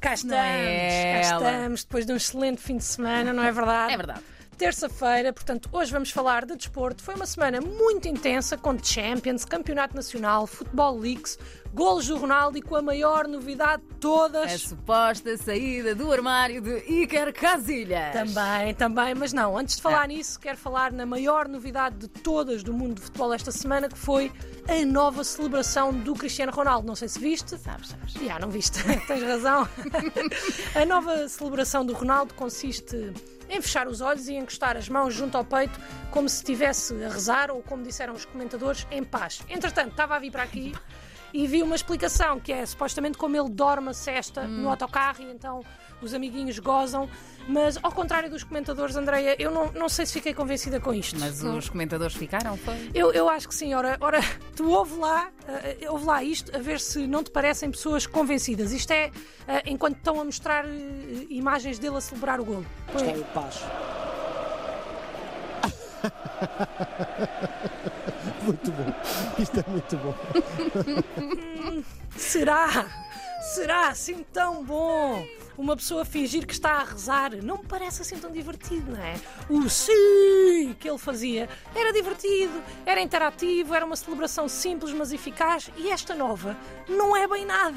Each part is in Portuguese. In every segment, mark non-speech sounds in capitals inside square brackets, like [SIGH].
Cá estamos, é cá estamos, depois de um excelente fim de semana, não é verdade? É verdade. Terça-feira, portanto, hoje vamos falar de desporto. Foi uma semana muito intensa com Champions, Campeonato Nacional, Futebol Leaks, golos do Ronaldo e com a maior novidade de todas. A suposta saída do armário de Iker Casilhas. Também, também, mas não, antes de falar Ah. nisso, quero falar na maior novidade de todas do mundo de futebol esta semana, que foi a nova celebração do Cristiano Ronaldo. Não sei se viste. Sabes, sabes. Já, não viste, [LAUGHS] tens razão. a nova celebração do Ronaldo consiste em fechar os olhos e encostar as mãos junto ao peito, como se estivesse a rezar ou, como disseram os comentadores, em paz. Entretanto, estava a vir para aqui e vi uma explicação que é supostamente como ele dorme a cesta no autocarro e então os amiguinhos gozam. Mas, ao contrário dos comentadores, Andreia, eu não, não sei se fiquei convencida com isto. Mas Não- os comentadores ficaram, foi? eu, eu acho que sim. Ora, ora [LAUGHS] tu ouve lá, eh, ouve lá isto, a ver se não te parecem pessoas convencidas. Isto é eh, enquanto estão a mostrar eh, imagens dele a celebrar o golo. Está em paz. [LAUGHS] muito bom. Isto é muito bom. [LAUGHS] Será? Será assim tão bom? Uma pessoa fingir que está a rezar não me parece assim tão divertido, não é? O sim que ele fazia era divertido, era interativo, era uma celebração simples mas eficaz e esta nova não é bem nada.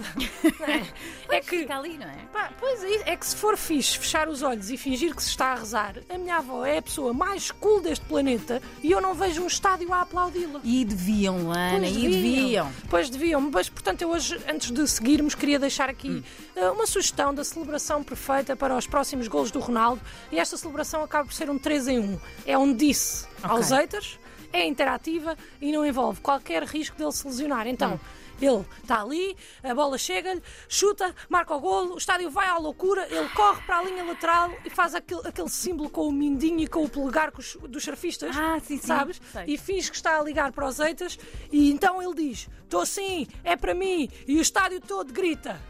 é? [LAUGHS] É que Fica ali, não é? Pá, pois é, é que se for fixe fechar os olhos e fingir que se está a rezar, a minha avó é a pessoa mais cool deste planeta e eu não vejo um estádio a aplaudi-la. E deviam, Ana, Pois e deviam. Pois deviam, mas portanto eu hoje, antes de seguirmos, queria deixar aqui Hum. eh, uma sugestão da celebração perfeita para os próximos golos do Ronaldo e esta celebração acaba por ser um 3 em 1. É um disse Ok. aos haters, é interativa e não envolve qualquer risco dele se lesionar. Então. Hum. Ele está ali, a bola chega-lhe, chuta, marca o golo, o estádio vai à loucura, ele corre para a linha lateral e faz aquele, aquele símbolo com o mindinho e com o polegar os- dos surfistas, Ah, sim, sim, sabes? sei. E finge que está a ligar para os eitas e então ele diz: Estou sim, é para mim, e o estádio todo grita.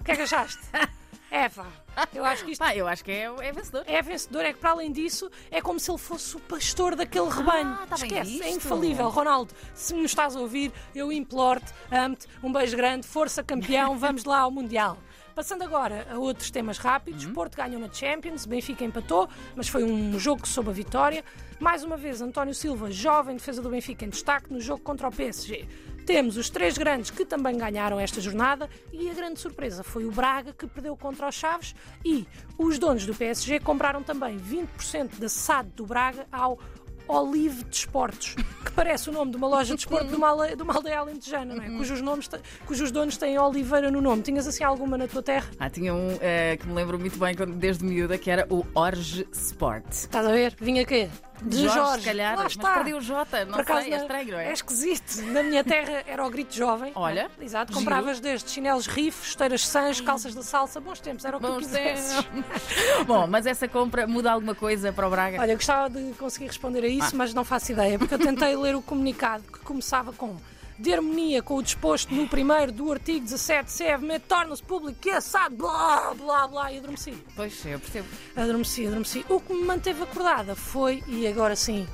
O que é que achaste? [LAUGHS] É, pá, eu acho que isto Pá, eu acho que é, é vencedor. é vencedor, é que para além disso é como se ele fosse o pastor daquele rebanho. tá bem Esquece, é visto. infalível. Ronaldo, se me estás a ouvir, eu imploro-te, amo-te, um beijo grande, força campeão, [LAUGHS] vamos lá ao Mundial. Passando agora a outros temas rápidos, Uhum. Porto ganhou na Champions, Benfica empatou, mas foi um jogo sob a vitória. Mais uma vez, António Silva, jovem defesa do Benfica, em destaque no jogo contra o PSG. Temos os três grandes que também ganharam esta jornada e a grande surpresa foi o Braga que perdeu contra os Chaves e os donos do PSG compraram também 20% da SAD do Braga ao Olive Desportos, que parece o nome de uma loja de desporto de uma aldeia, de uma aldeia alentejana, não é? cujos, nomes, cujos donos têm Oliveira no nome. Tinhas assim alguma na tua terra? Ah, tinha um eh, que me lembro muito bem desde miúda, que era o Orge Sport. Estás a ver? Vinha quê? De Jorge, se calhar, Lá mas está. perdi o J, não acaso, sei, é estranho, não é? É esquisito. Na minha terra era o grito jovem. Olha, Exato, giro. compravas desde chinelos riff, esteiras sans, calças da salsa, bons tempos, era o que Bons quisesses. [LAUGHS] Bom, mas essa compra muda alguma coisa para o Braga? Olha, eu gostava de conseguir responder a isso, mas não faço ideia, porque eu tentei ler o comunicado que começava com de harmonia com o disposto no primeiro do artigo 17 CFM torna-se público que é SAD, blá, blá, blá, e adormeci. Pois, eu percebo. Adormeci, adormeci. O que me manteve acordada foi, e agora sim,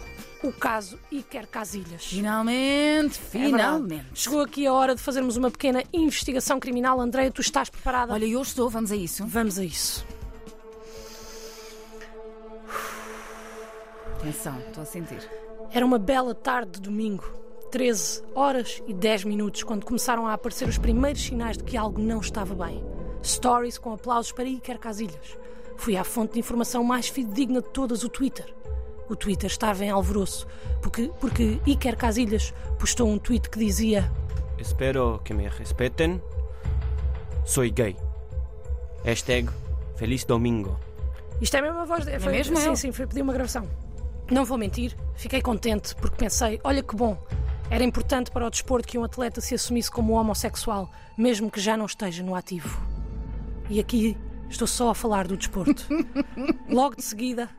o caso Iker Casilhas. Finalmente, É finalmente. Chegou aqui a hora de fazermos uma pequena investigação criminal. Andreia, tu estás preparada? Olha, eu estou, vamos a isso. Vamos a isso. Atenção, estou a sentir. Era uma bela tarde de domingo, 13 horas e 10 minutos, quando começaram a aparecer os primeiros sinais de que algo não estava bem. Stories com aplausos para Iker Casilhas. Fui à fonte de informação mais fidedigna de todas, o Twitter. O Twitter estava em alvoroço, porque, porque Iker Casilhas postou um tweet que dizia Espero que me respeten. Soy gay. Hashtag Feliz Domingo. Isto é mesmo a voz dele. Foi, mesmo sim, eu? sim, foi pedir uma gravação. Não vou mentir, fiquei contente porque pensei, olha que bom. Era importante para o desporto que um atleta se assumisse como homossexual, mesmo que já não esteja no ativo. E aqui estou só a falar do desporto. [LAUGHS] Logo de seguida,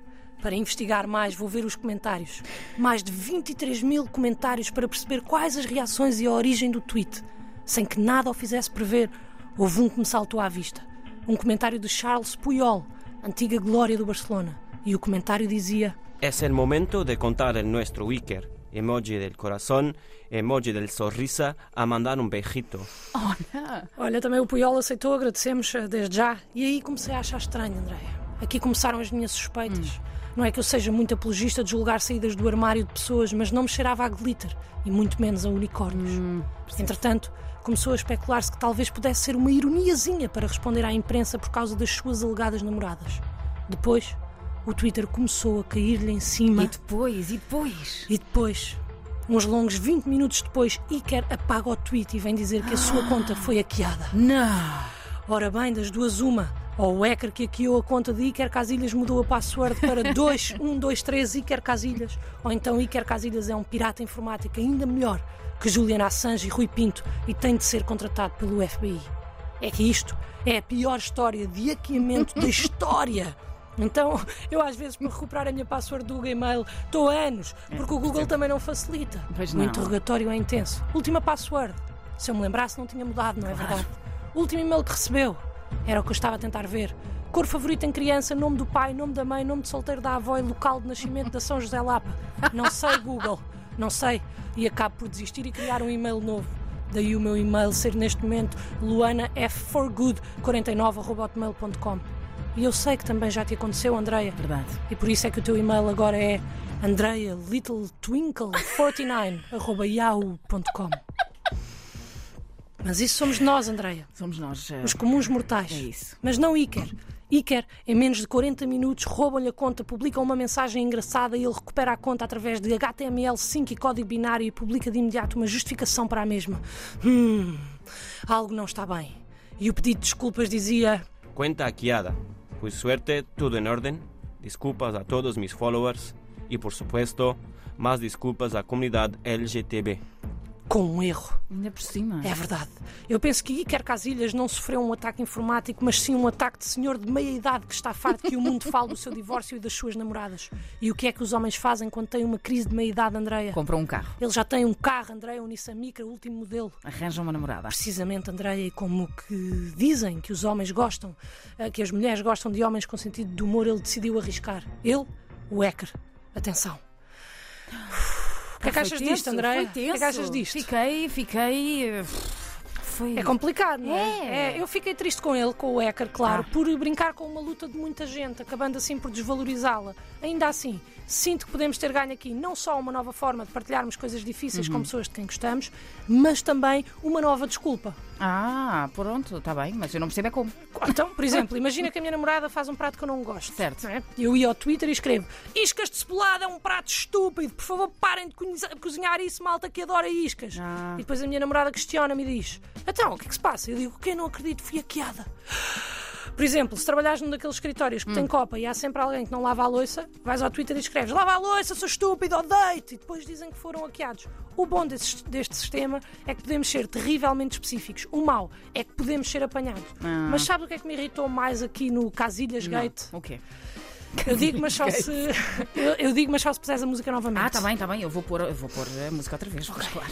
para investigar mais, vou ver os comentários. Mais de 23 mil comentários para perceber quais as reações e a origem do tweet. Sem que nada o fizesse prever, houve um que me saltou à vista. Um comentário de Charles Puyol, antiga glória do Barcelona. E o comentário dizia: Es el momento de contar el nuestro Iker emoji del corazón, emoji del sorrisa, a mandar um beijito. Olha, Olha, também o Puyol aceitou, agradecemos eh, desde já. E aí comecei a achar estranho, Andréia. Aqui começaram as minhas suspeitas. Não é que eu seja muito apologista de julgar saídas do armário de pessoas, mas não me cheirava a glitter e muito menos a unicórnios. Entretanto, começou a especular-se que talvez pudesse ser uma ironiazinha para responder à imprensa por causa das suas alegadas namoradas. Depois, o Twitter começou a cair-lhe em cima. e depois, e depois? E depois, uns longos 20 minutos depois, Iker apaga o tweet e vem dizer que a sua conta foi hackeada. Não! Ora bem, das duas uma. Ou o hacker que hackeou a conta de Iker Casilhas mudou a password para [LAUGHS] 2123 Iker Casilhas. Ou então Iker Casilhas é um pirata informático ainda melhor que Julian Assange e Rui Pinto e tem de ser contratado pelo FBI. É que isto é a pior história de hackeamento da [LAUGHS] história. Então, eu às vezes para recuperar a minha password do Gmail estou há anos, porque o Google também não facilita. Pois O não. interrogatório é intenso. Última password. Se eu me lembrasse, não tinha mudado, não é verdade? O último e-mail que recebeu era o que eu estava a tentar ver. Cor favorita em criança, nome do pai, nome da mãe, nome de solteiro da avó e local de nascimento da São José Lapa. Não sei, Google. Não sei. E acabo por desistir e criar um e-mail novo. Daí o meu e-mail ser neste momento luanaforgood49.com. E eu sei que também já te aconteceu, Andreia. Verdade. E por isso é que o teu e-mail agora é andreialitletwinkle49.yahoo.com [LAUGHS] Mas isso somos nós, Andreia, Somos nós. eh, os comuns mortais. É isso. Mas não Iker. Iker, em menos de 40 minutos, roubam-lhe a conta, publicam uma mensagem engraçada e ele recupera a conta através de HTML5 e código binário e publica de imediato uma justificação para a mesma. Hum, algo não está bem. E o pedido de desculpas dizia: Cuenta hackeada. Por suerte, tudo en orden. Disculpas a todos mis followers. Y por supuesto, más disculpas à comunidade LGTB. Com um erro. Ainda por cima. É verdade. Eu penso que Iker Casilhas não sofreu um ataque informático, mas sim um ataque de senhor de meia idade que está farto que o mundo [LAUGHS] fale do seu divórcio e das suas namoradas. E o que é que os homens fazem quando têm uma crise de meia idade, Andreia? Comprou um carro. Ele já tem um carro, Andreia, um Nissan Micra, último modelo. Arranja uma namorada. Precisamente, Andreia, e como que dizem que os homens gostam, eh, que as mulheres gostam de homens com sentido de humor, ele decidiu arriscar. Ele, o Ecker. Atenção. O que é que achas disto, O que é que achas disto? Fiquei, fiquei. Foi. É complicado, não é? É. Eu fiquei triste com ele, com o Ecker, claro, Ah. por brincar com uma luta de muita gente, acabando assim por desvalorizá-la. Ainda assim, sinto que podemos ter ganho aqui não só uma nova forma de partilharmos coisas difíceis Uhum. com pessoas de quem gostamos, mas também uma nova desculpa. Ah, pronto, está bem, mas eu não percebo é como. [LAUGHS] Então, por exemplo, [LAUGHS] imagina que a minha namorada faz um prato que eu não gosto. Certo. é? Eu ia ao Twitter e escrevo: Iscas de cebolada é um prato estúpido, por favor parem de cozinha- cozinhar isso, malta que adora iscas. Ah. E depois a minha namorada questiona-me e diz: Então, o que é que se passa? Eu digo: Quem não acredito, fui hackeada. Por exemplo, se trabalhares num daqueles escritórios que tem copa e há sempre alguém que não lava a louça, vais ao Twitter e escreves lava a louça, sou estúpido, odeio-te, e depois dizem que foram hackeados. O bom desse- deste sistema é que podemos ser terrivelmente específicos. O mau é que podemos ser apanhados. Ah. Mas sabe o que é que me irritou mais aqui no Casilhas Gate? O quê? Eu digo, mas [LAUGHS] só se. Eu, eu digo, mas só se puseres a música novamente. Ah, está bem, está bem, eu vou pôr, eu vou pôr a música outra vez. Pois claro.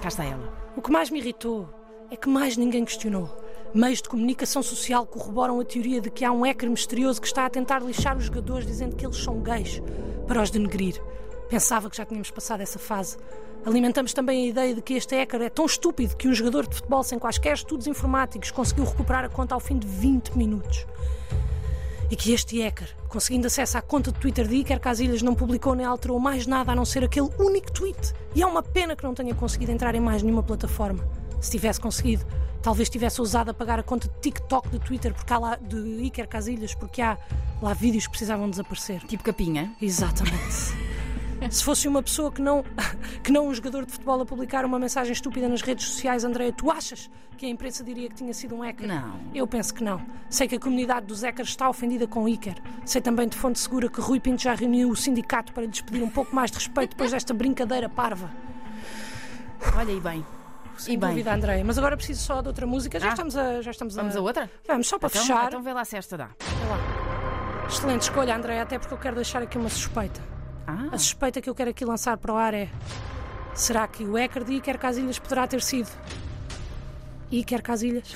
Cá está ela. O que mais me irritou é que mais ninguém questionou. Meios de comunicação social corroboram a teoria de que há um hacker misterioso que está a tentar lixar os jogadores dizendo que eles são gays para os denegrir. Pensava que já tínhamos passado essa fase. Alimentamos também a ideia de que este hacker é tão estúpido que um jogador de futebol sem quaisquer estudos informáticos conseguiu recuperar a conta ao fim de 20 minutos. E que este hacker, conseguindo acesso à conta de Twitter de Iker Casilhas, não publicou nem alterou mais nada a não ser aquele único tweet. E é uma pena que não tenha conseguido entrar em mais nenhuma plataforma. Se tivesse conseguido, talvez tivesse ousado apagar a conta de TikTok de Twitter porque há lá, de Iker Casilhas, porque há lá vídeos que precisavam desaparecer. Tipo capinha. Exatamente. [LAUGHS] Se fosse uma pessoa que não, que não um jogador de futebol a publicar uma mensagem estúpida nas redes sociais, Andréia, tu achas que a imprensa diria que tinha sido um hacker? Não. Eu penso que não. Sei que a comunidade dos hackers está ofendida com o Iker. Sei também de fonte segura que Rui Pinto já reuniu o sindicato para lhes pedir um pouco mais de respeito depois desta brincadeira parva. Olha, e bem. Sem e bem. dúvida, Andréia. Mas agora preciso só de outra música. Já Ah. estamos a. Já estamos Vamos a outra? Vamos, só para Então, fechar. então vê lá se esta dá. Excelente escolha, Andréia, até porque eu quero deixar aqui uma suspeita. Ah, A suspeita que eu quero aqui lançar para o ar é: será que o de Iker Casilhas poderá ter sido Iker Casilhas?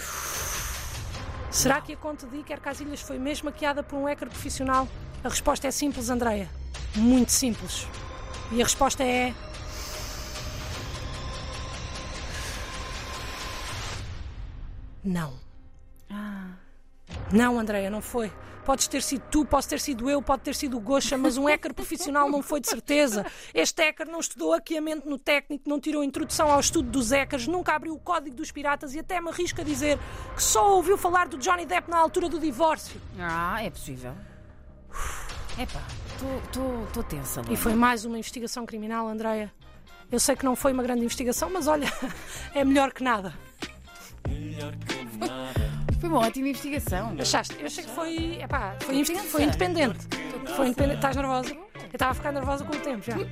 Será que a conta de Iker Casilhas foi mesmo hackeada por um hacker profissional? A resposta é simples, Andreia. Muito simples. E a resposta é. Não. Não, Andreia, não foi. Podes ter sido tu, posso ter sido eu, pode ter sido o Gosha, mas um hacker profissional não foi de certeza. Este hacker não estudou hackeamento no técnico, não tirou introdução ao estudo dos hackers, nunca abriu o código dos piratas e até me arrisco a dizer que só ouviu falar do Johnny Depp na altura do divórcio. Ah, é possível. Epá, estou tensa. E Luana. foi mais uma investigação criminal, Andreia. Eu sei que não foi uma grande investigação, mas olha, [LAUGHS] é melhor que nada. Foi uma ótima investigação. Achaste? Eu achei que foi. Epá, foi, inve- Tensa. foi independente. Foi independente. Estás nervosa? Eu estava a ficar nervosa com o tempo já. [LAUGHS]